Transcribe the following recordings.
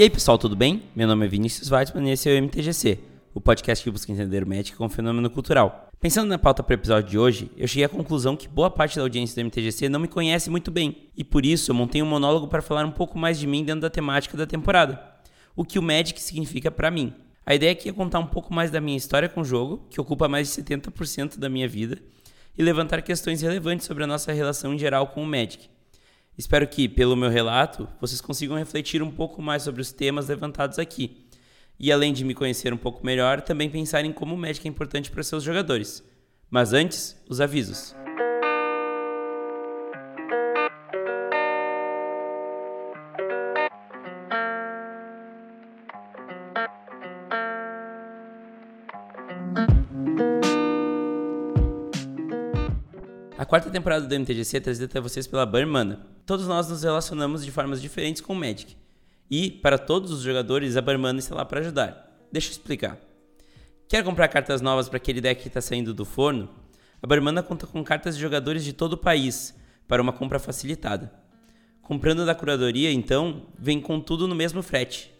E aí pessoal, tudo bem? Meu nome é Vinícius Weissman e esse é o MTGC, o podcast que busca entender o Magic como fenômeno cultural. Pensando na pauta para o episódio de hoje, eu cheguei à conclusão que boa parte da audiência do MTGC não me conhece muito bem, e por isso eu montei um monólogo para falar um pouco mais de mim dentro da temática da temporada, o que o Magic significa para mim. A ideia aqui é contar um pouco mais da minha história com o jogo, que ocupa mais de 70% da minha vida, e levantar questões relevantes sobre a nossa relação em geral com o Magic. Espero que, pelo meu relato, vocês consigam refletir um pouco mais sobre os temas levantados aqui. E além de me conhecer um pouco melhor, também pensar em como o Magic é importante para seus jogadores. Mas antes, os avisos. A quarta temporada do MTGC é trazida até vocês pela Barmana. Todos nós nos relacionamos de formas diferentes com o Magic. E, para todos os jogadores, a Barmana está lá para ajudar. Deixa eu explicar. Quer comprar cartas novas para aquele deck que está saindo do forno? A Barmana conta com cartas de jogadores de todo o país, para uma compra facilitada. Comprando da curadoria, então, vem com tudo no mesmo frete.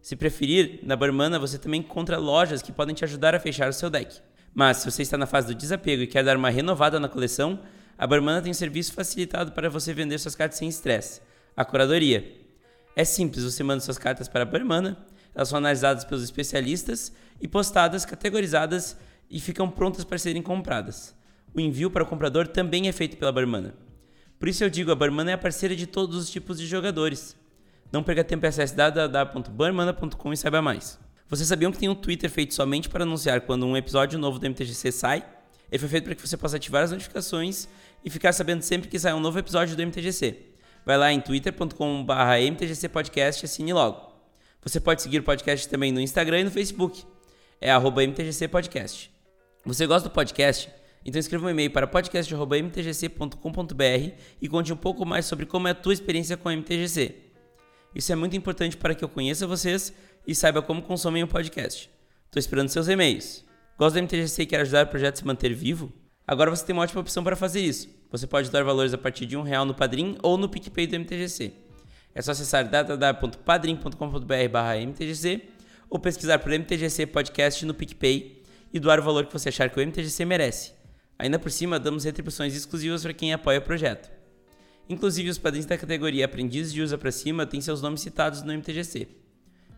Se preferir, na Barmana você também encontra lojas que podem te ajudar a fechar o seu deck. Mas se você está na fase do desapego e quer dar uma renovada na coleção, a Barmana tem um serviço facilitado para você vender suas cartas sem estresse, a curadoria. É simples, você manda suas cartas para a Barmana, elas são analisadas pelos especialistas e postadas, categorizadas e ficam prontas para serem compradas. O envio para o comprador também é feito pela Barmana. Por isso eu digo, a Barmana é a parceira de todos os tipos de jogadores. Não perca tempo e acesse www.barmana.com e saiba mais. Vocês sabiam que tem um Twitter feito somente para anunciar quando um episódio novo do MTGC sai? Ele foi feito para que você possa ativar as notificações e ficar sabendo sempre que sai um novo episódio do MTGC. Vai lá em twitter.com.br mtgcpodcast e assine logo. Você pode seguir o podcast também no Instagram e no Facebook. É arroba mtgcpodcast. Você gosta do podcast? Então escreva um e-mail para podcast.mtgc.com.br e conte um pouco mais sobre como é a tua experiência com o MTGC. Isso é muito importante para que eu conheça vocês e saiba como consomem o podcast. Estou esperando seus e-mails. Gosta do MTGC e quer ajudar o projeto a se manter vivo? Agora você tem uma ótima opção para fazer isso. Você pode dar valores a partir de um real no Padrim ou no PicPay do MTGC. É só acessar www.padrim.com.br mtgc ou pesquisar por MTGC Podcast no PicPay e doar o valor que você achar que o MTGC merece. Ainda por cima, damos retribuições exclusivas para quem apoia o projeto. Inclusive, os padrinhos da categoria Aprendiz de Usa para Cima têm seus nomes citados no MTGC.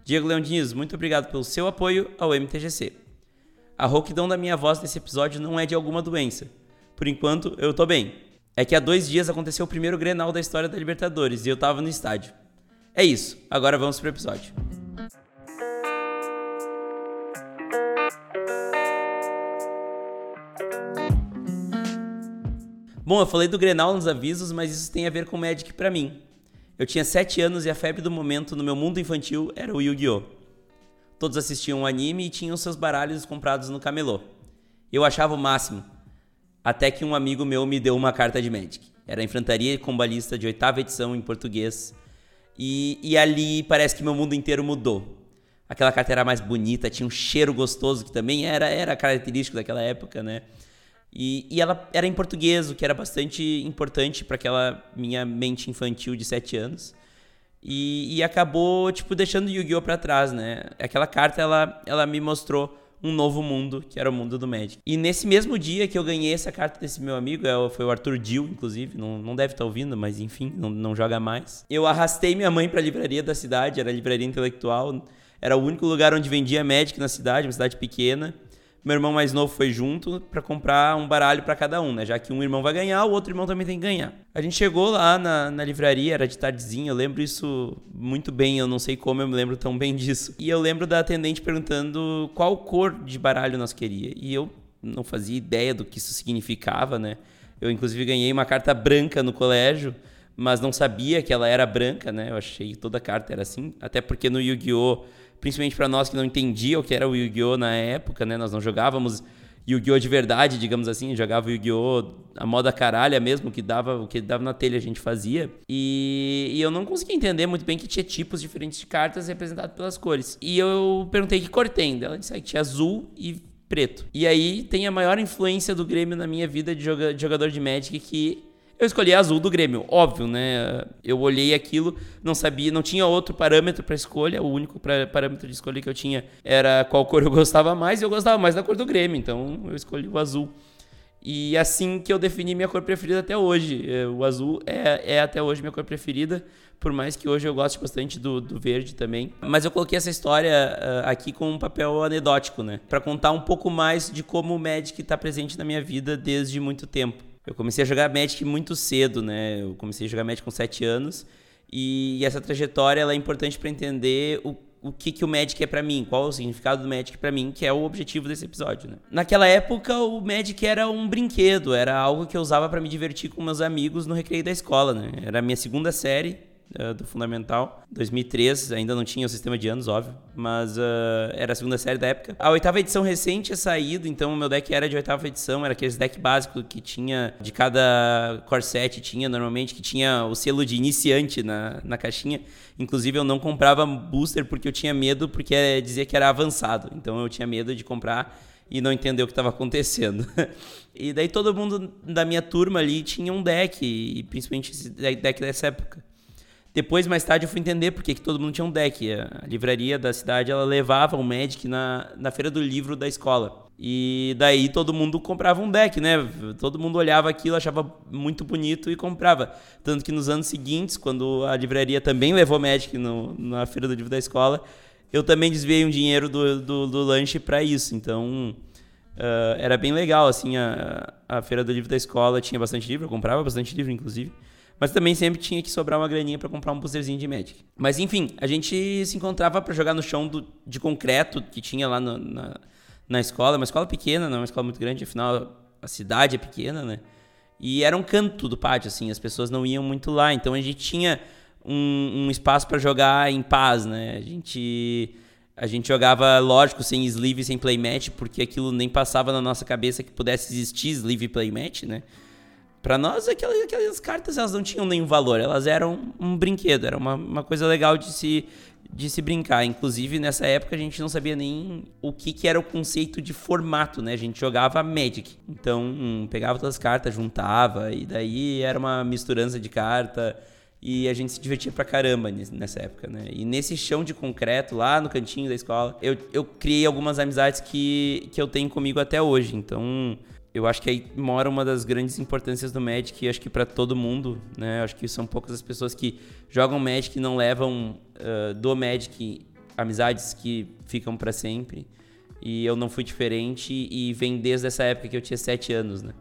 Diego Leão Diniz, muito obrigado pelo seu apoio ao MTGC. A rouquidão da minha voz nesse episódio não é de alguma doença. Por enquanto, eu tô bem. É que há dois dias aconteceu o primeiro Grenal da história da Libertadores e eu tava no estádio. É isso, agora vamos pro episódio. Bom, eu falei do Grenal nos avisos, mas isso tem a ver com Magic para mim. Eu tinha 7 anos e a febre do momento no meu mundo infantil era o Yu-Gi-Oh! Todos assistiam o anime e tinham seus baralhos comprados no camelô. Eu achava o máximo. Até que um amigo meu me deu uma carta de Magic. Era a Enfrentaria Combalista de oitava edição em português. E, e ali parece que meu mundo inteiro mudou. Aquela carta era mais bonita, tinha um cheiro gostoso, que também era, era característico daquela época, né? E, e ela era em português, o que era bastante importante para aquela minha mente infantil de 7 anos. E, e acabou, tipo, deixando Yu-Gi-Oh! pra trás, né? Aquela carta, ela, ela me mostrou um novo mundo, que era o mundo do Magic. E nesse mesmo dia que eu ganhei essa carta desse meu amigo, é foi o Arthur Dill, inclusive, não, não deve estar tá ouvindo, mas enfim, não, não joga mais. Eu arrastei minha mãe pra livraria da cidade, era a livraria intelectual, era o único lugar onde vendia Magic na cidade, uma cidade pequena. Meu irmão mais novo foi junto para comprar um baralho para cada um, né? Já que um irmão vai ganhar, o outro irmão também tem que ganhar. A gente chegou lá na, na livraria, era de tardezinha, eu lembro isso muito bem, eu não sei como eu me lembro tão bem disso. E eu lembro da atendente perguntando qual cor de baralho nós queria. E eu não fazia ideia do que isso significava, né? Eu inclusive ganhei uma carta branca no colégio, mas não sabia que ela era branca, né? Eu achei que toda carta era assim, até porque no Yu-Gi-Oh! Principalmente para nós que não entendia o que era o Yu-Gi-Oh na época, né? Nós não jogávamos Yu-Gi-Oh de verdade, digamos assim, jogava Yu-Gi-Oh a moda caralha mesmo, que dava, o que dava na telha a gente fazia. E, e eu não conseguia entender muito bem que tinha tipos diferentes de cartas representadas pelas cores. E eu perguntei que cor tem, ela disse que tinha azul e preto. E aí tem a maior influência do Grêmio na minha vida de jogador de Magic que Eu escolhi azul do Grêmio, óbvio, né? Eu olhei aquilo, não sabia, não tinha outro parâmetro para escolha, o único pra, parâmetro de escolha que eu tinha era qual cor eu gostava mais, e eu gostava mais da cor do Grêmio, então eu escolhi o azul. E assim que eu defini minha cor preferida até hoje. É, o azul é, é até hoje minha cor preferida, por mais que hoje eu goste bastante do, do verde também. Mas eu coloquei essa história uh, aqui com um papel anedótico, né? Para contar um pouco mais de como o Magic está presente na minha vida desde muito tempo. Eu comecei a jogar Magic muito cedo, né? Eu comecei a jogar Magic com 7 anos. E essa trajetória ela é importante para entender o, o que, que o Magic é para mim, qual é o significado do Magic para mim, que é o objetivo desse episódio, né? Naquela época, o Magic era um brinquedo, era algo que eu usava para me divertir com meus amigos no recreio da escola, né? Era a minha segunda série, uh, do Fundamental. 2003, ainda não tinha o sistema de anos, óbvio, mas uh, era a segunda série da época. A oitava edição recente tinha saído, então o meu deck era de oitava edição, era aqueles deck básicos que tinha, de cada core set tinha normalmente, que tinha o selo de iniciante na, na caixinha. Inclusive eu não comprava booster porque eu tinha medo, porque dizia que era avançado, então eu tinha medo de comprar e não entender o que estava acontecendo. e daí todo mundo da minha turma ali tinha um deck, e principalmente esse deck dessa época. Depois, mais tarde, eu fui entender porque que todo mundo tinha um deck. A livraria da cidade, ela levava o Magic na, na feira do livro da escola. E daí todo mundo comprava um deck, né? Todo mundo olhava aquilo, achava muito bonito e comprava. Tanto que nos anos seguintes, quando a livraria também levou Magic no, na feira do livro da escola, eu também desviei um dinheiro do, do, do lanche para isso. Então, uh, era bem legal, assim, a, a feira do livro da escola tinha bastante livro, eu comprava bastante livro, inclusive. Mas também sempre tinha que sobrar uma graninha para comprar um boosterzinho de Magic. Mas enfim, a gente se encontrava para jogar no chão do, de concreto que tinha lá no, na, na escola. Uma escola pequena, não é uma escola muito grande, afinal a cidade é pequena, né? E era um canto do pátio, assim, as pessoas não iam muito lá. Então a gente tinha um, um espaço para jogar em paz, né? A gente, a gente jogava, lógico, sem sleeve, sem playmatch, porque aquilo nem passava na nossa cabeça que pudesse existir sleeve playmatch, né? Para nós, aquelas, aquelas, cartas elas não tinham nenhum valor, elas eram um brinquedo, era uma, uma coisa legal de se, de se brincar. Inclusive, nessa época, a gente não sabia nem o que, que era o conceito de formato, né? A gente jogava Magic. Então, hum, pegava todas as cartas, juntava, e daí era uma misturança de carta. E a gente se divertia pra caramba nessa época, né? E nesse chão de concreto, lá no cantinho da escola, eu, eu criei algumas amizades que, que eu tenho comigo até hoje. Então, eu acho que aí mora uma das grandes importâncias do Magic, acho que para todo mundo, né? Acho que são poucas as pessoas que jogam Magic e não levam uh, do Magic amizades que ficam para sempre. E eu não fui diferente e vem desde essa época que eu tinha sete anos, né?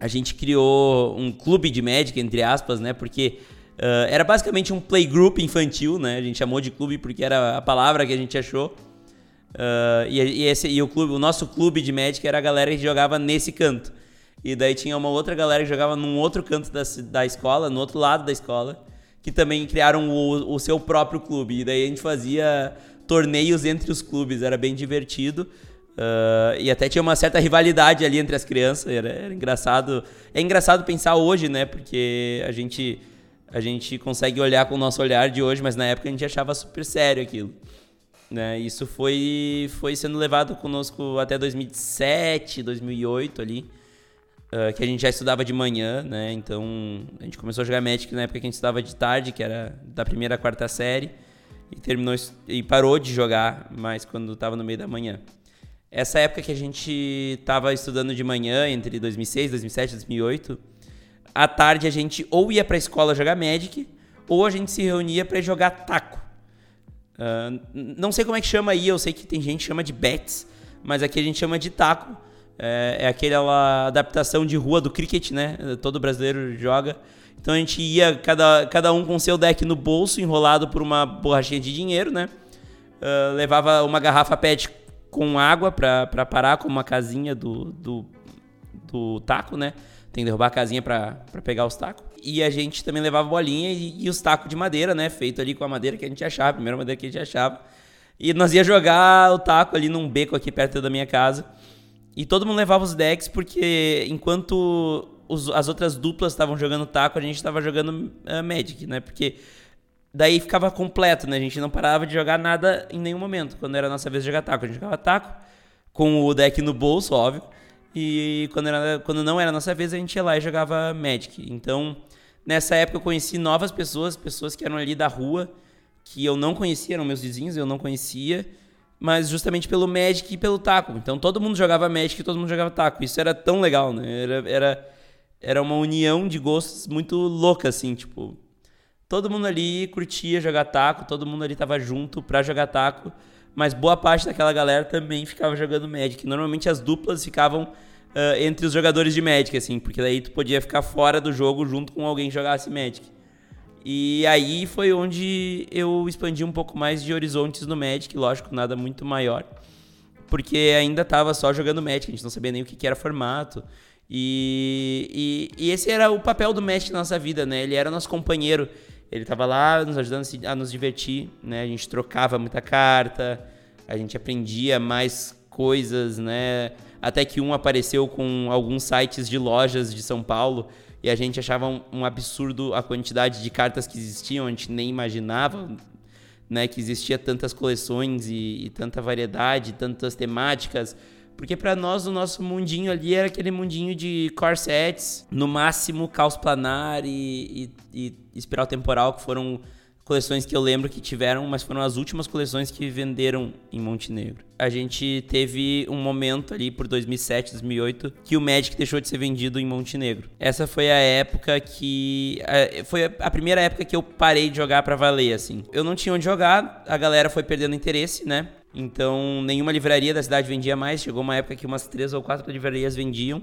A gente criou um clube de Magic, entre aspas, né? Porque uh, era basicamente um playgroup infantil, né? A gente chamou de clube porque era a palavra que a gente achou. Uh, e, e, esse, e o, clube, o nosso clube de Magic era a galera que jogava nesse canto. E daí tinha uma outra galera que jogava num outro canto da, da escola, no outro lado da escola, que também criaram o, o seu próprio clube. E daí a gente fazia torneios entre os clubes, era bem divertido. Uh, e até tinha uma certa rivalidade ali entre as crianças, era, era, engraçado. É engraçado pensar hoje, né? Porque a gente, a gente consegue olhar com o nosso olhar de hoje, mas na época a gente achava super sério aquilo. Né? Isso foi, foi sendo levado conosco até 2007, 2008 ali, uh, que a gente já estudava de manhã, né? Então a gente começou a jogar Magic na época que a gente estudava de tarde, que era da primeira à quarta série, e terminou e parou de jogar mais quando estava no meio da manhã. Essa época que a gente estava estudando de manhã, entre 2006, 2007, 2008, à tarde a gente ou ia para a escola jogar Magic, ou a gente se reunia para jogar taco. Uh, não sei como é que chama aí, eu sei que tem gente que chama de bets, mas aqui a gente chama de taco. É, é aquela adaptação de rua do cricket, né? Todo brasileiro joga. Então a gente ia, cada, cada um com seu deck no bolso, enrolado por uma borrachinha de dinheiro, né? Uh, levava uma garrafa PET com água para parar, com uma casinha do, do, do taco, né? Tem que derrubar a casinha para pegar os tacos. E a gente também levava bolinha e, e, os tacos de madeira, né? Feito ali com a madeira que a gente achava, a primeira madeira que a gente achava. E nós ia jogar o taco ali num beco aqui perto da minha casa. E todo mundo levava os decks porque enquanto os, as outras duplas estavam jogando taco, a gente estava jogando uh, Magic, né? Porque daí ficava completo, né? A gente não parava de jogar nada em nenhum momento. Quando era a nossa vez de jogar taco, a gente jogava taco com o deck no bolso, óbvio. E quando, era, quando não era a nossa vez, a gente ia lá e jogava Magic. Então, nessa época eu conheci novas pessoas, pessoas que eram ali da rua, que eu não conhecia, eram meus vizinhos, eu não conhecia, mas justamente pelo Magic e pelo taco. Então todo mundo jogava Magic e todo mundo jogava taco. Isso era tão legal, né? Era, era, era uma união de gostos muito louca, assim, tipo. Todo mundo ali curtia jogar taco, todo mundo ali tava junto pra jogar taco, mas boa parte daquela galera também ficava jogando Magic. Normalmente as duplas ficavam uh, entre os jogadores de Magic, assim, porque daí tu podia ficar fora do jogo junto com alguém que jogasse Magic. E aí foi onde eu expandi um pouco mais de horizontes no Magic, lógico, nada muito maior. Porque ainda tava só jogando Magic, a gente não sabia nem o que, que era formato. E, e, e, esse era o papel do Magic na nossa vida, né? Ele era nosso companheiro. Ele tava lá nos ajudando a nos divertir, né? A gente trocava muita carta, a gente aprendia mais coisas, né? Até que um apareceu com alguns sites de lojas de São Paulo e a gente achava um, um, absurdo a quantidade de cartas que existiam, a gente nem imaginava né, que existia tantas coleções e, e tanta variedade, tantas temáticas. Porque para nós o nosso mundinho ali era aquele mundinho de corsets, no máximo caos planar e, e, e espiral temporal, que foram coleções que eu lembro que tiveram, mas foram as últimas coleções que venderam em Montenegro. A gente teve um momento ali por 2007, 2008 que o Magic deixou de ser vendido em Montenegro. Essa foi a época que foi a primeira época que eu parei de jogar para valer assim. Eu não tinha onde jogar, a galera foi perdendo interesse, né? Então, nenhuma livraria da cidade vendia mais. Chegou uma época que umas três ou quatro livrarias vendiam.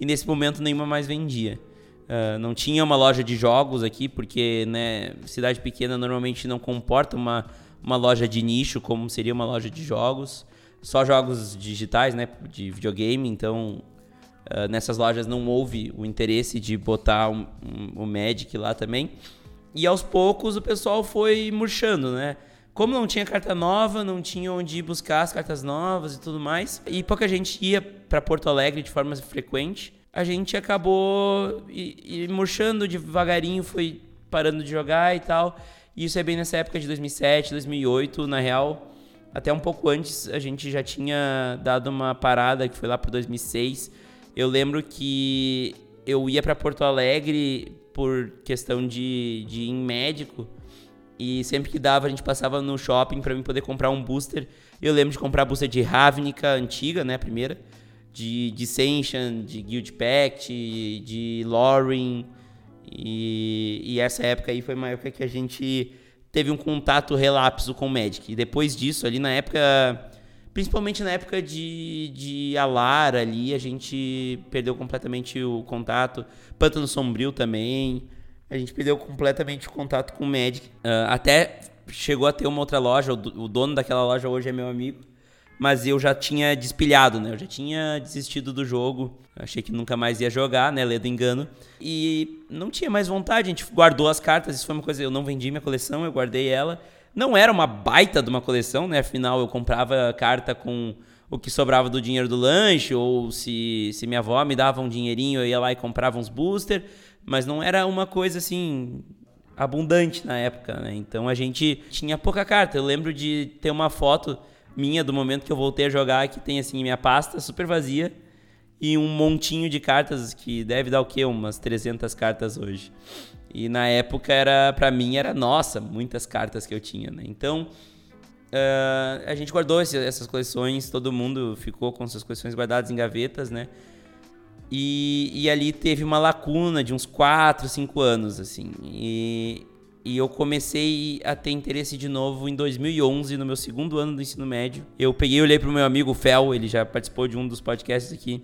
E nesse momento, nenhuma mais vendia. Uh, não tinha uma loja de jogos aqui, porque né, cidade pequena normalmente não comporta uma, uma loja de nicho como seria uma loja de jogos. Só jogos digitais, né, de videogame. Então, uh, nessas lojas não houve o interesse de botar o um, um, um Magic lá também. E aos poucos o pessoal foi murchando, né? Como não tinha carta nova, não tinha onde ir buscar as cartas novas e tudo mais, e pouca gente ia para Porto Alegre de forma frequente, a gente acabou e, e murchando devagarinho, foi parando de jogar e tal. E isso é bem nessa época de 2007, 2008, na real. Até um pouco antes a gente já tinha dado uma parada que foi lá para 2006. Eu lembro que eu ia para Porto Alegre por questão de, de ir em médico e sempre que dava a gente passava no shopping para mim poder comprar um booster. Eu lembro de comprar a booster de Ravnica antiga, né, a primeira de Dissension, de Guild Pact, de Loring. E, e, essa época aí foi uma época que a gente teve um contato relapso com o Magic. E depois disso, ali na época, principalmente na época de, de Alar ali, a gente perdeu completamente o contato. Pântano Sombrio também. A gente perdeu completamente o contato com o Magic. Uh, até chegou a ter uma outra loja, o dono daquela loja hoje é meu amigo mas eu já tinha despilhado, né? Eu já tinha desistido do jogo. Achei que nunca mais ia jogar, né? Ledo engano. E não tinha mais vontade. A gente guardou as cartas. Isso foi uma coisa. Eu não vendi minha coleção, eu guardei ela. Não era uma baita de uma coleção, né? Afinal, eu comprava carta com o que sobrava do dinheiro do lanche, ou se, se minha avó me dava um dinheirinho, eu ia lá e comprava uns booster. Mas não era uma coisa assim abundante na época, né? Então a gente tinha pouca carta. Eu lembro de ter uma foto minha do momento que eu voltei a jogar, que tem assim minha pasta super vazia e um montinho de cartas que deve dar o quê? Umas 300 cartas hoje. E na época era para mim era nossa, muitas cartas que eu tinha, né? Então, uh, a gente guardou esse, essas coleções, todo mundo ficou com suas coleções guardadas em gavetas, né? E, e ali teve uma lacuna de uns 4, 5 anos, assim. E e eu comecei a ter interesse de novo em 2011, no meu segundo ano do ensino médio. Eu peguei e olhei pro meu amigo Fel, ele já participou de um dos podcasts aqui.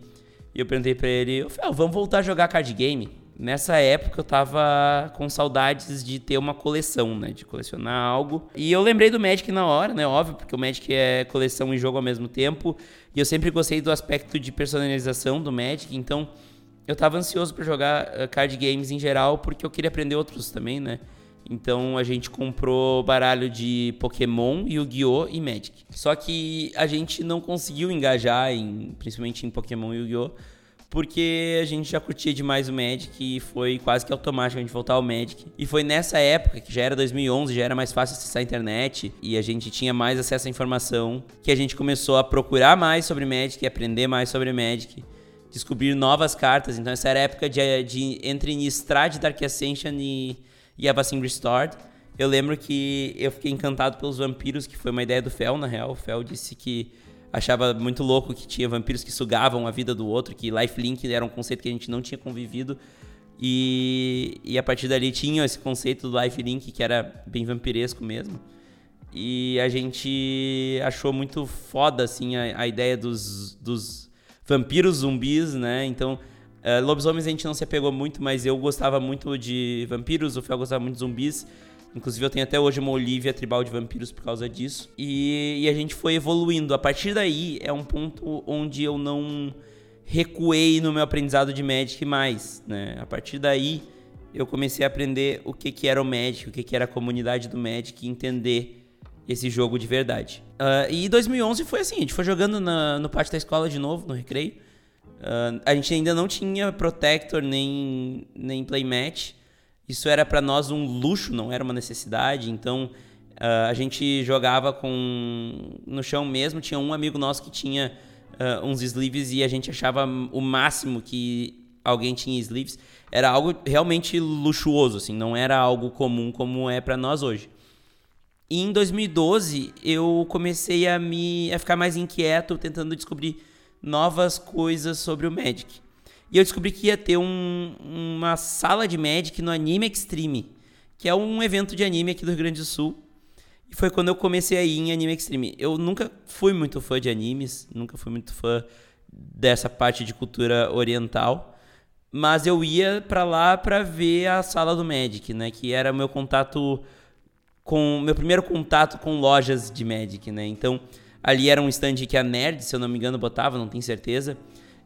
E eu perguntei para ele: Fel, vamos voltar a jogar card game? Nessa época eu tava com saudades de ter uma coleção, né? De colecionar algo. E eu lembrei do Magic na hora, né? Óbvio, porque o Magic é coleção e jogo ao mesmo tempo. E eu sempre gostei do aspecto de personalização do Magic. Então eu tava ansioso para jogar eh, card games em geral, porque eu queria aprender outros também, né? Então a gente comprou baralho de Pokémon, Yu-Gi-Oh! e Magic. Só que a gente não conseguiu engajar, em, principalmente em Pokémon e Yu-Gi-Oh! Porque a gente já curtia demais o Magic e foi quase que automático a gente voltar ao Magic. E foi nessa época, que já era 2011, já era mais fácil acessar a internet e a gente tinha mais acesso à informação, que a gente começou a procurar mais sobre Magic e aprender mais sobre Magic. descobrir novas cartas. Então essa era a época de, de entre Innistrad, Dark Ascension e, e Avacyn Restored. Eu lembro que eu fiquei encantado pelos vampiros, que foi uma ideia do Fel, na real. O Fel disse que achava muito louco que tinha vampiros que sugavam a vida do outro, que lifelink era um conceito que a gente não tinha convivido. E, e a partir dali tinha esse conceito do lifelink, que era bem vampiresco mesmo. E a gente achou muito foda, assim, a, a ideia dos, dos vampiros zumbis, né? Então, uh, lobisomens a gente não se apegou muito, mas eu gostava muito de vampiros, o Fel gostava muito de zumbis. Inclusive, eu tenho até hoje uma Olivia tribal de vampiros por causa disso. E, e, a gente foi evoluindo. A partir daí, é um ponto onde eu não recuei no meu aprendizado de Magic mais, né? A partir daí, eu comecei a aprender o que, que era o Magic, o que, que era a comunidade do Magic e entender esse jogo de verdade. Uh, e 2011 foi assim, a gente foi jogando na, no pátio da escola de novo, no recreio. Uh, a gente ainda não tinha Protector nem, nem Playmatch. Isso era para nós um luxo, não era uma necessidade. Então uh, a gente jogava com no chão mesmo. Tinha um amigo nosso que tinha uh, uns sleeves e a gente achava o máximo que alguém tinha sleeves. Era algo realmente luxuoso, assim, não era algo comum como é para nós hoje. E em 2012 eu comecei a me a ficar mais inquieto, tentando descobrir novas coisas sobre o Magic. E eu descobri que ia ter um, uma sala de Magic no Anime Extreme, que é um evento de anime aqui do Rio Grande do Sul. E foi quando eu comecei a ir em Anime Extreme. Eu nunca fui muito fã de animes, nunca fui muito fã dessa parte de cultura oriental, mas eu ia para lá para ver a sala do Magic, né, que era meu contato com meu primeiro contato com lojas de Magic, né? Então, ali era um stand que a Nerd, se eu não me engano, botava, não tenho certeza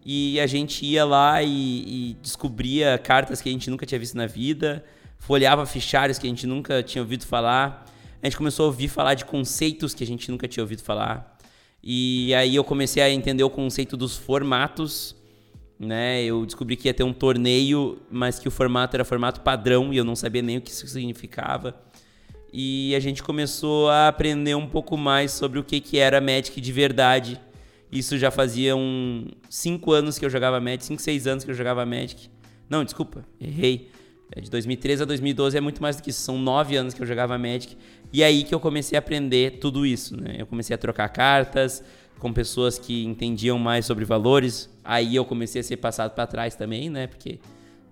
e a gente ia lá e, e, descobria cartas que a gente nunca tinha visto na vida, folheava fichários que a gente nunca tinha ouvido falar. A gente começou a ouvir falar de conceitos que a gente nunca tinha ouvido falar. E aí eu comecei a entender o conceito dos formatos, né? Eu descobri que ia ter um torneio, mas que o formato era formato padrão e eu não sabia nem o que isso significava. E a gente começou a aprender um pouco mais sobre o que, que era Magic de verdade isso já fazia um 5 anos que eu jogava Magic, 5, 6 anos que eu jogava Magic. Não, desculpa, errei. É de 2013 a 2012 é muito mais do que isso. São 9 anos que eu jogava Magic. E aí que eu comecei a aprender tudo isso, né? Eu comecei a trocar cartas com pessoas que entendiam mais sobre valores. Aí eu comecei a ser passado para trás também, né? Porque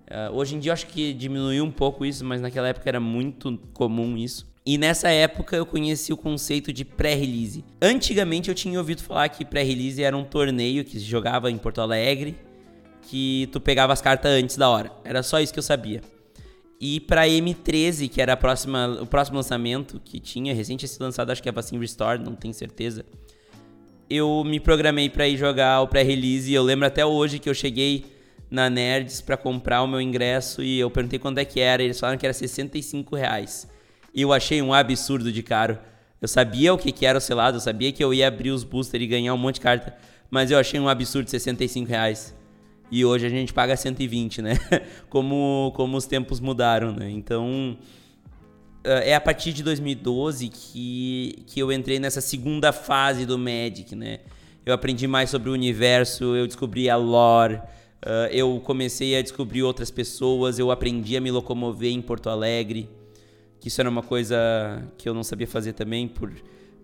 uh, hoje em dia eu acho que diminuiu um pouco isso, mas naquela época era muito comum isso. E nessa época eu conheci o conceito de pré-release. Antigamente eu tinha ouvido falar que pré-release era um torneio que se jogava em Porto Alegre, que tu pegava as cartas antes da hora. Era só isso que eu sabia. E para M13, que era próxima, o próximo lançamento que tinha, recente sido lançado, acho que é Vacin Restore, não tenho certeza. Eu me programei para ir jogar o pré-release e eu lembro até hoje que eu cheguei na Nerds para comprar o meu ingresso e eu perguntei quanto é que era, eles falaram que era 65 reais. Eu achei um absurdo de caro. Eu sabia o que, que era o selado, eu sabia que eu ia abrir os boosters e ganhar um monte de carta, mas eu achei um absurdo 65 reais. E hoje a gente paga 120, né? como, como os tempos mudaram, né? Então, eh, é a partir de 2012 que, que eu entrei nessa segunda fase do Magic, né? Eu aprendi mais sobre o universo, eu descobri a lore, uh, eu comecei a descobrir outras pessoas, eu aprendi a me locomover em Porto Alegre que isso era uma coisa que eu não sabia fazer também por,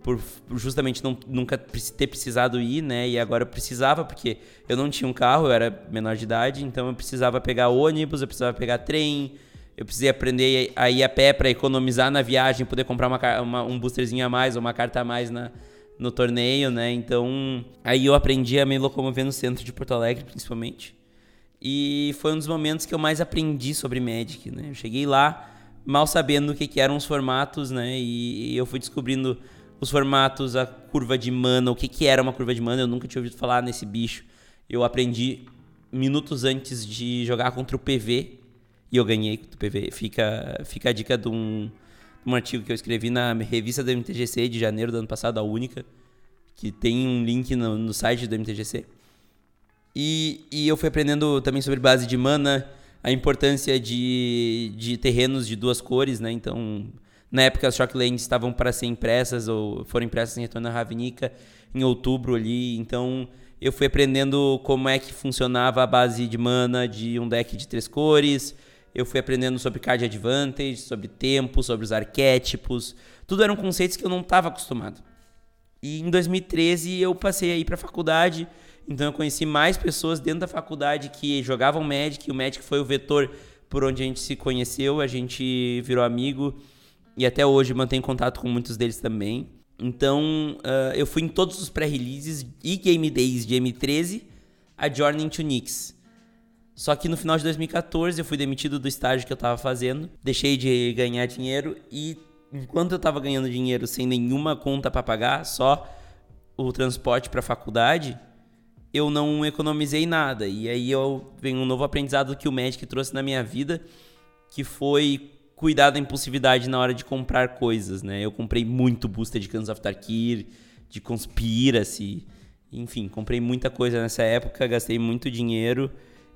por justamente não, nunca ter precisado ir, né? E agora eu precisava porque eu não tinha um carro, eu era menor de idade, então eu precisava pegar ônibus, eu precisava pegar trem, eu precisei aprender a ir a pé para economizar na viagem, poder comprar uma, uma, um boosterzinho a mais ou uma carta a mais na, no torneio, né? Então, aí eu aprendi a me locomover no centro de Porto Alegre, principalmente. E foi um dos momentos que eu mais aprendi sobre Magic, né? Eu cheguei lá, mal sabendo o que, que eram os formatos, né? E, e, eu fui descobrindo os formatos, a curva de mana, o que, que era uma curva de mana. Eu nunca tinha ouvido falar nesse bicho. Eu aprendi minutos antes de jogar contra o PV e eu ganhei contra o PV. Fica, fica a dica de um, um artigo que eu escrevi na revista do MTGC de janeiro do ano passado, a única, que tem um link no, no site do MTGC. E, e eu fui aprendendo também sobre base de mana a importância de, de terrenos de duas cores, né? Então, na época as Shocklands estavam para ser impressas ou foram impressas em retorno à Ravnica em outubro ali, então eu fui aprendendo como é que funcionava a base de mana de um deck de três cores. Eu fui aprendendo sobre card advantage, sobre tempo, sobre os arquétipos. Tudo eram conceitos que eu não estava acostumado. E em 2013 eu passei aí para a faculdade, então eu conheci mais pessoas dentro da faculdade que jogavam Magic, e o Magic foi o vetor por onde a gente se conheceu, a gente virou amigo e até hoje mantenho contato com muitos deles também. Então, uh, eu fui em todos os pré-releases e game days de M13 a Journey to Nix. Só que no final de 2014 eu fui demitido do estágio que eu estava fazendo, deixei de ganhar dinheiro e enquanto eu estava ganhando dinheiro sem nenhuma conta para pagar, só o transporte para faculdade, eu não economizei nada. E aí eu venho um novo aprendizado que o Magic trouxe na minha vida, que foi cuidar da impulsividade na hora de comprar coisas, né? Eu comprei muito booster de Cans of Tarkir, de Conspiracy, enfim, comprei muita coisa nessa época, gastei muito dinheiro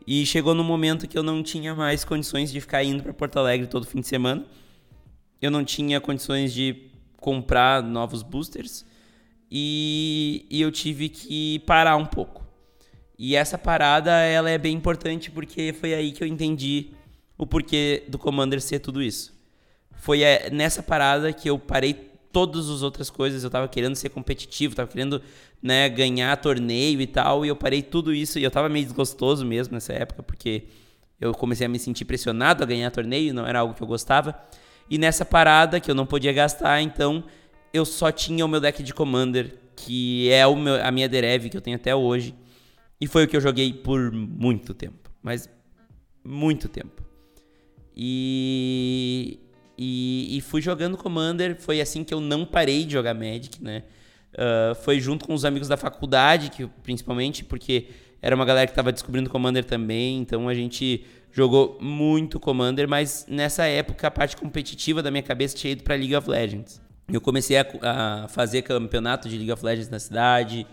e chegou no momento que eu não tinha mais condições de ficar indo para Porto Alegre todo fim de semana. Eu não tinha condições de comprar novos boosters e, e eu tive que parar um pouco. E essa parada ela é bem importante porque foi aí que eu entendi o porquê do Commander ser tudo isso. Foi é, nessa parada que eu parei todas as outras coisas. Eu tava querendo ser competitivo, tava querendo né, ganhar torneio e tal. E eu parei tudo isso. E eu tava meio desgostoso mesmo nessa época, porque eu comecei a me sentir pressionado a ganhar torneio, não era algo que eu gostava. E nessa parada que eu não podia gastar, então eu só tinha o meu deck de Commander, que é o meu, a minha Derev que eu tenho até hoje. E foi o que eu joguei por muito tempo. Mas muito tempo. E, e, e, fui jogando Commander. Foi assim que eu não parei de jogar Magic, né? Uh, foi junto com os amigos da faculdade, que principalmente porque era uma galera que estava descobrindo Commander também. Então a gente jogou muito Commander, mas nessa época a parte competitiva da minha cabeça tinha ido para League of Legends. Eu comecei a, a, fazer campeonato de League of Legends na cidade.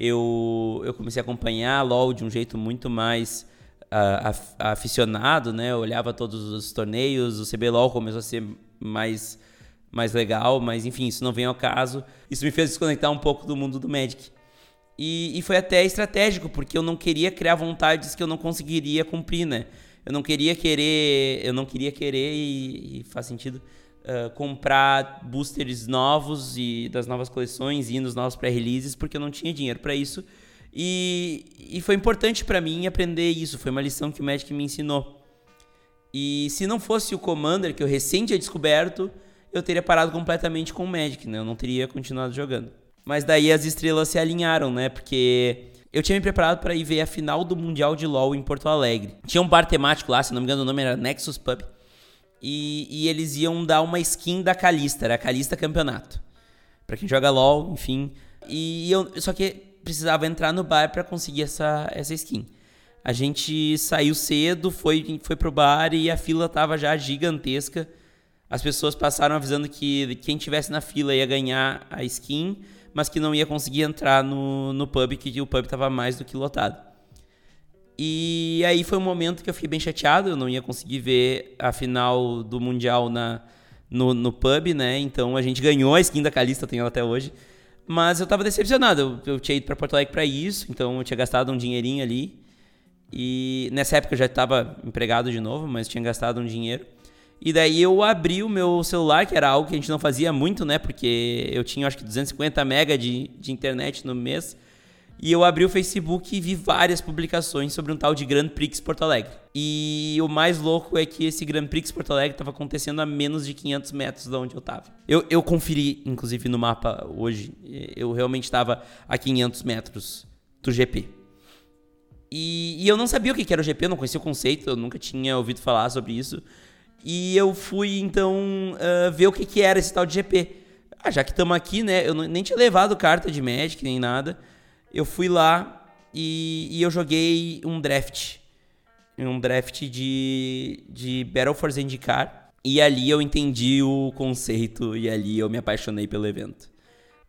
Eu, eu comecei a acompanhar LoL de um jeito muito mais aficionado, né? Eu olhava todos os torneios, o CBLOL começou a ser mais, mais legal, mas enfim, isso não vem ao caso. Isso me fez desconectar um pouco do mundo do Magic. E, e foi até estratégico, porque eu não queria criar vontades que eu não conseguiria cumprir, né? Eu não queria querer, eu não queria querer e, e faz sentido uh, comprar boosters novos e das novas coleções e nos novos pré-releases, porque eu não tinha dinheiro para isso. E, e foi importante para mim aprender isso. Foi uma lição que o Magic me ensinou. E se não fosse o Commander, que eu recém tinha descoberto, eu teria parado completamente com o Magic, né? Eu não teria continuado jogando. Mas daí as estrelas se alinharam, né? Porque eu tinha me preparado para ir ver a final do Mundial de LoL em Porto Alegre. Tinha um bar temático lá, se não me engano o nome era Nexus Pub. E, e eles iam dar uma skin da Calista, era Calista Campeonato. Para quem joga LoL, enfim. E eu, só que precisava entrar no bar para conseguir essa, essa skin. A gente saiu cedo, foi, foi pro bar e a fila tava já gigantesca. As pessoas passaram avisando que quem tivesse na fila ia ganhar a skin, mas que não ia conseguir entrar no, no pub, que o pub tava mais do que lotado. E aí foi um momento que eu fiquei bem chateado, eu não ia conseguir ver a final do Mundial na, no, no pub, né? Então a gente ganhou a skin da Calista, tenho ela até hoje. Mas eu tava decepcionado. Eu, eu tinha ido para Porto Alegre para isso, então eu tinha gastado um dinheirinho ali. E nessa época eu já estava empregado de novo, mas tinha gastado um dinheiro. E daí eu abri o meu celular, que era algo que a gente não fazia muito, né? Porque eu tinha acho que 250 mega de, de internet no mês. E eu abri o Facebook e vi várias publicações sobre um tal de Grand Prix Porto Alegre. E o mais louco é que esse Grand Prix Porto Alegre estava acontecendo a menos de 500 metros de onde eu estava. Eu, eu conferi, inclusive, no mapa hoje. Eu realmente estava a 500 metros do GP. E, e, eu não sabia o que era o GP, eu não conhecia o conceito, eu nunca tinha ouvido falar sobre isso. E eu fui, então, uh, ver o que, que era esse tal de GP. Ah, já que estamos aqui, né? Eu nem tinha levado carta de Magic nem nada eu fui lá e, e eu joguei um draft. Um draft de, de Battle for Zendikar. E ali eu entendi o conceito e ali eu me apaixonei pelo evento.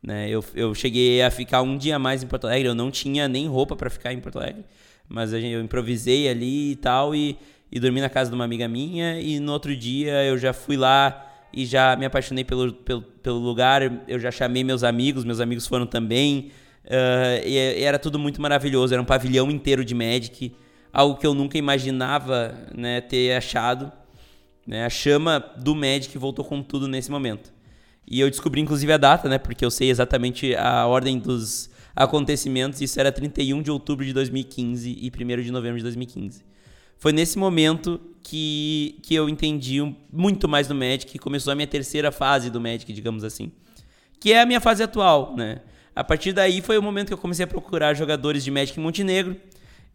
Né? Eu, eu cheguei a ficar um dia mais em Porto Alegre, eu não tinha nem roupa para ficar em Porto Alegre, mas eu improvisei ali e tal e, e dormi na casa de uma amiga minha e no outro dia eu já fui lá e já me apaixonei pelo, pelo, pelo lugar, eu já chamei meus amigos, meus amigos foram também, Uh, e era tudo muito maravilhoso, era um pavilhão inteiro de Magic, algo que eu nunca imaginava né, ter achado. Né? A chama do Magic voltou com tudo nesse momento. E eu descobri inclusive a data, né? Porque eu sei exatamente a ordem dos acontecimentos. Isso era 31 de outubro de 2015 e 1 de novembro de 2015. Foi nesse momento que, que eu entendi muito mais do Magic e começou a minha terceira fase do Magic, digamos assim. Que é a minha fase atual, né? A partir daí foi o momento que eu comecei a procurar jogadores de Magic em Montenegro.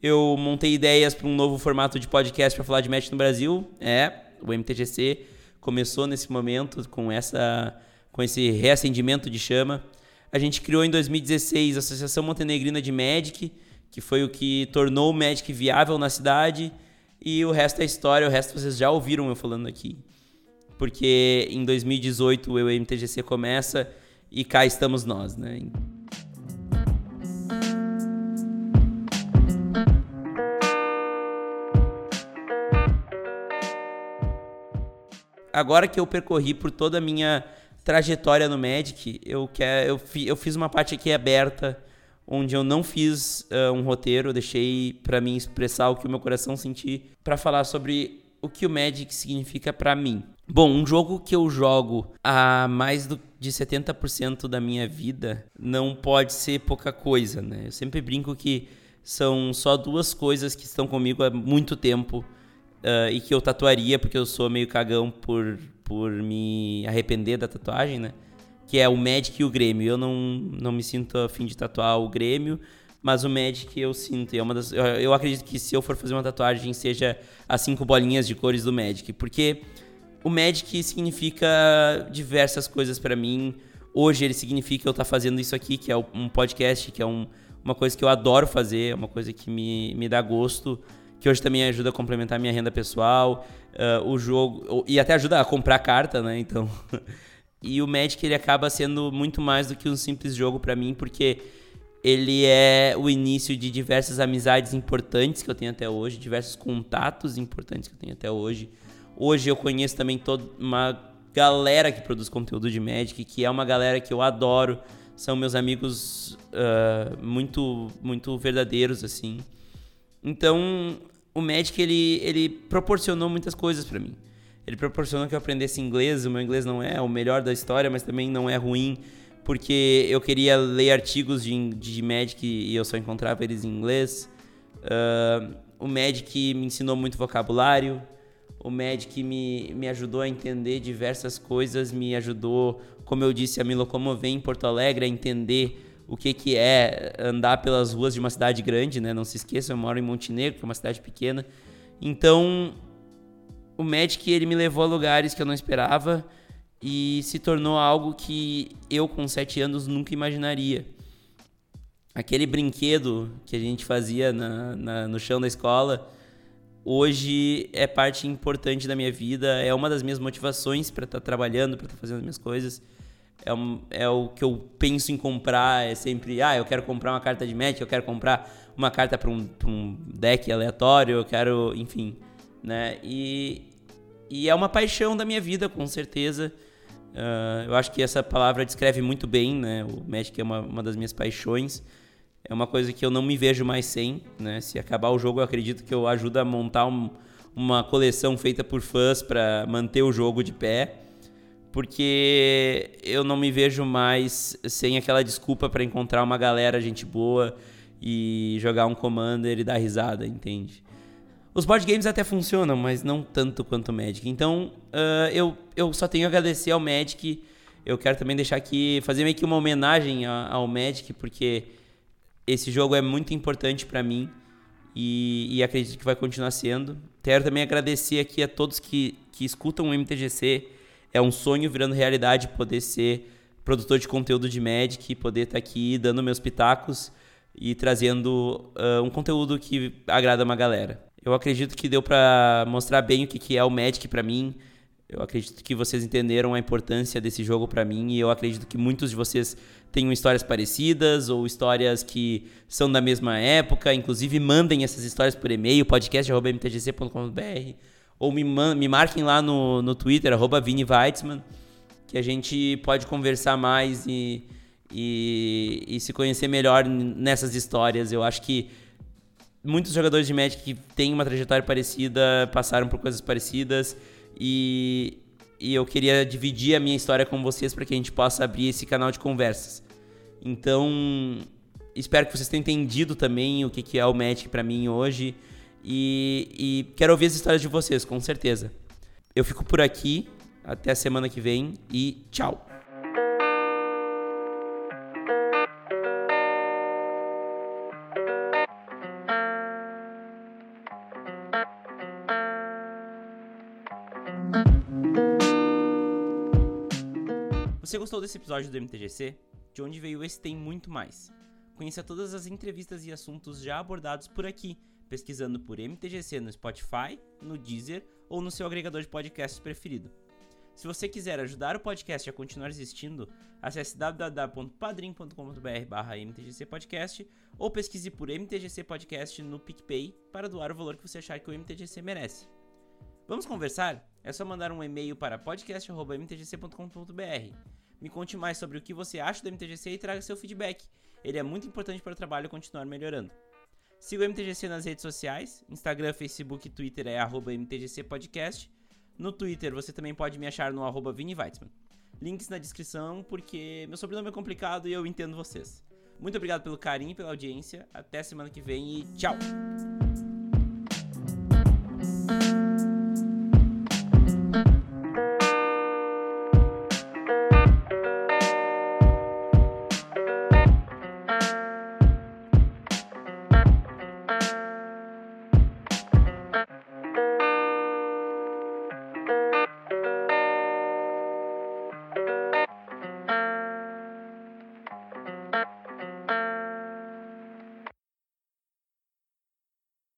Eu montei ideias para um novo formato de podcast para falar de Magic no Brasil. É, o MTGC começou nesse momento com essa com esse reacendimento de chama. A gente criou em 2016 a Associação Montenegrina de Magic, que foi o que tornou o Magic viável na cidade. E o resto é história, o resto vocês já ouviram eu falando aqui. Porque em 2018 o MTGC começa e cá estamos nós, né? Agora que eu percorri por toda a minha trajetória no Magic, eu, quer, eu, fi, eu fiz uma parte aqui aberta, onde eu não fiz uh, um roteiro, deixei para mim expressar o que o meu coração sentir, para falar sobre o que o Magic significa para mim. Bom, um jogo que eu jogo há mais do, de 70% da minha vida não pode ser pouca coisa, né? Eu sempre brinco que são só duas coisas que estão comigo há muito tempo uh, e que eu tatuaria, porque eu sou meio cagão por por me arrepender da tatuagem, né? Que é o Magic e o Grêmio. Eu não, não me sinto afim de tatuar o Grêmio, mas o Magic eu sinto. É uma das, eu, eu acredito que se eu for fazer uma tatuagem, seja as cinco bolinhas de cores do Magic. Porque o Magic significa diversas coisas para mim. Hoje ele significa eu estar tá fazendo isso aqui, que é um podcast, que é um, uma coisa que eu adoro fazer, é uma coisa que me, me dá gosto que hoje também ajuda a complementar a minha renda pessoal, uh, o jogo e até ajuda a comprar carta, né? Então, e o Magic ele acaba sendo muito mais do que um simples jogo para mim, porque ele é o início de diversas amizades importantes que eu tenho até hoje, diversos contatos importantes que eu tenho até hoje. Hoje eu conheço também toda uma galera que produz conteúdo de Magic, que é uma galera que eu adoro, são meus amigos uh, muito muito verdadeiros assim. Então o Magic ele, ele proporcionou muitas coisas para mim. Ele proporcionou que eu aprendesse inglês. O meu inglês não é o melhor da história, mas também não é ruim, porque eu queria ler artigos de, de Magic e eu só encontrava eles em inglês. Uh, o Magic me ensinou muito vocabulário. O Magic me, me ajudou a entender diversas coisas, me ajudou, como eu disse, a me locomover em Porto Alegre, a entender o que, que é andar pelas ruas de uma cidade grande, né? Não se esqueça, eu moro em Montenegro, que é uma cidade pequena. Então, o Magic ele me levou a lugares que eu não esperava e se tornou algo que eu com sete anos nunca imaginaria. Aquele brinquedo que a gente fazia na, na, no chão da escola, hoje é parte importante da minha vida, é uma das minhas motivações para estar tá trabalhando, para estar tá fazendo as minhas coisas é, é o que eu penso em comprar. É sempre, ah, eu quero comprar uma carta de match, eu quero comprar uma carta para um, um deck aleatório, eu quero, enfim, né? E, e é uma paixão da minha vida, com certeza. Uh, eu acho que essa palavra descreve muito bem, né? O Magic é uma, uma das minhas paixões. É uma coisa que eu não me vejo mais sem, né? Se acabar o jogo, eu acredito que eu ajudo a montar um, uma coleção feita por fãs para manter o jogo de pé porque eu não me vejo mais sem aquela desculpa para encontrar uma galera gente boa e jogar um Commander e dar risada, entende? Os board games até funcionam, mas não tanto quanto o Magic. Então, uh, eu, eu só tenho a agradecer ao Magic. Eu quero também deixar aqui, fazer meio que uma homenagem ao Magic, porque esse jogo é muito importante para mim e, e, acredito que vai continuar sendo. Quero também agradecer aqui a todos que, que escutam o MTGC, é um sonho virando realidade poder ser produtor de conteúdo de Magic, poder estar tá aqui dando meus pitacos e trazendo uh, um conteúdo que agrada uma galera. Eu acredito que deu para mostrar bem o que, que é o Magic para mim. Eu acredito que vocês entenderam a importância desse jogo para mim e eu acredito que muitos de vocês tenham histórias parecidas ou histórias que são da mesma época. Inclusive, mandem essas histórias por e-mail, podcast.mtgc.com.br ou me, me marquem lá no, no Twitter, arroba Vini Weitzman, que a gente pode conversar mais e, e, e se conhecer melhor nessas histórias. Eu acho que muitos jogadores de Magic que têm uma trajetória parecida passaram por coisas parecidas e, e eu queria dividir a minha história com vocês para que a gente possa abrir esse canal de conversas. Então, espero que vocês tenham entendido também o que, que é o Magic para mim hoje e, e quero ouvir as histórias de vocês, com certeza. Eu fico por aqui, até a semana que vem e tchau! Você gostou desse episódio do MTGC? De onde veio esse tem muito mais. Conheça todas as entrevistas e assuntos já abordados por aqui, pesquisando por MTGC no Spotify, no Deezer ou no seu agregador de podcasts preferido. Se você quiser ajudar o podcast a continuar existindo, acesse www.padrim.com.br mtgcpodcast ou pesquise por MTGC Podcast no PicPay para doar o valor que você achar que o MTGC merece. Vamos conversar? É só mandar um e-mail para podcast.mtgc.com.br. Me conte mais sobre o que você acha do MTGC e traga seu feedback. Ele é muito importante para o trabalho continuar melhorando. Siga o MTGC nas redes sociais, Instagram, Facebook e Twitter é arroba MTGC Podcast. No Twitter você também pode me achar no arroba Vini Weitzman. Links na descrição, porque meu sobrenome é complicado e eu entendo vocês. Muito obrigado pelo carinho e pela audiência. Até semana que vem e tchau!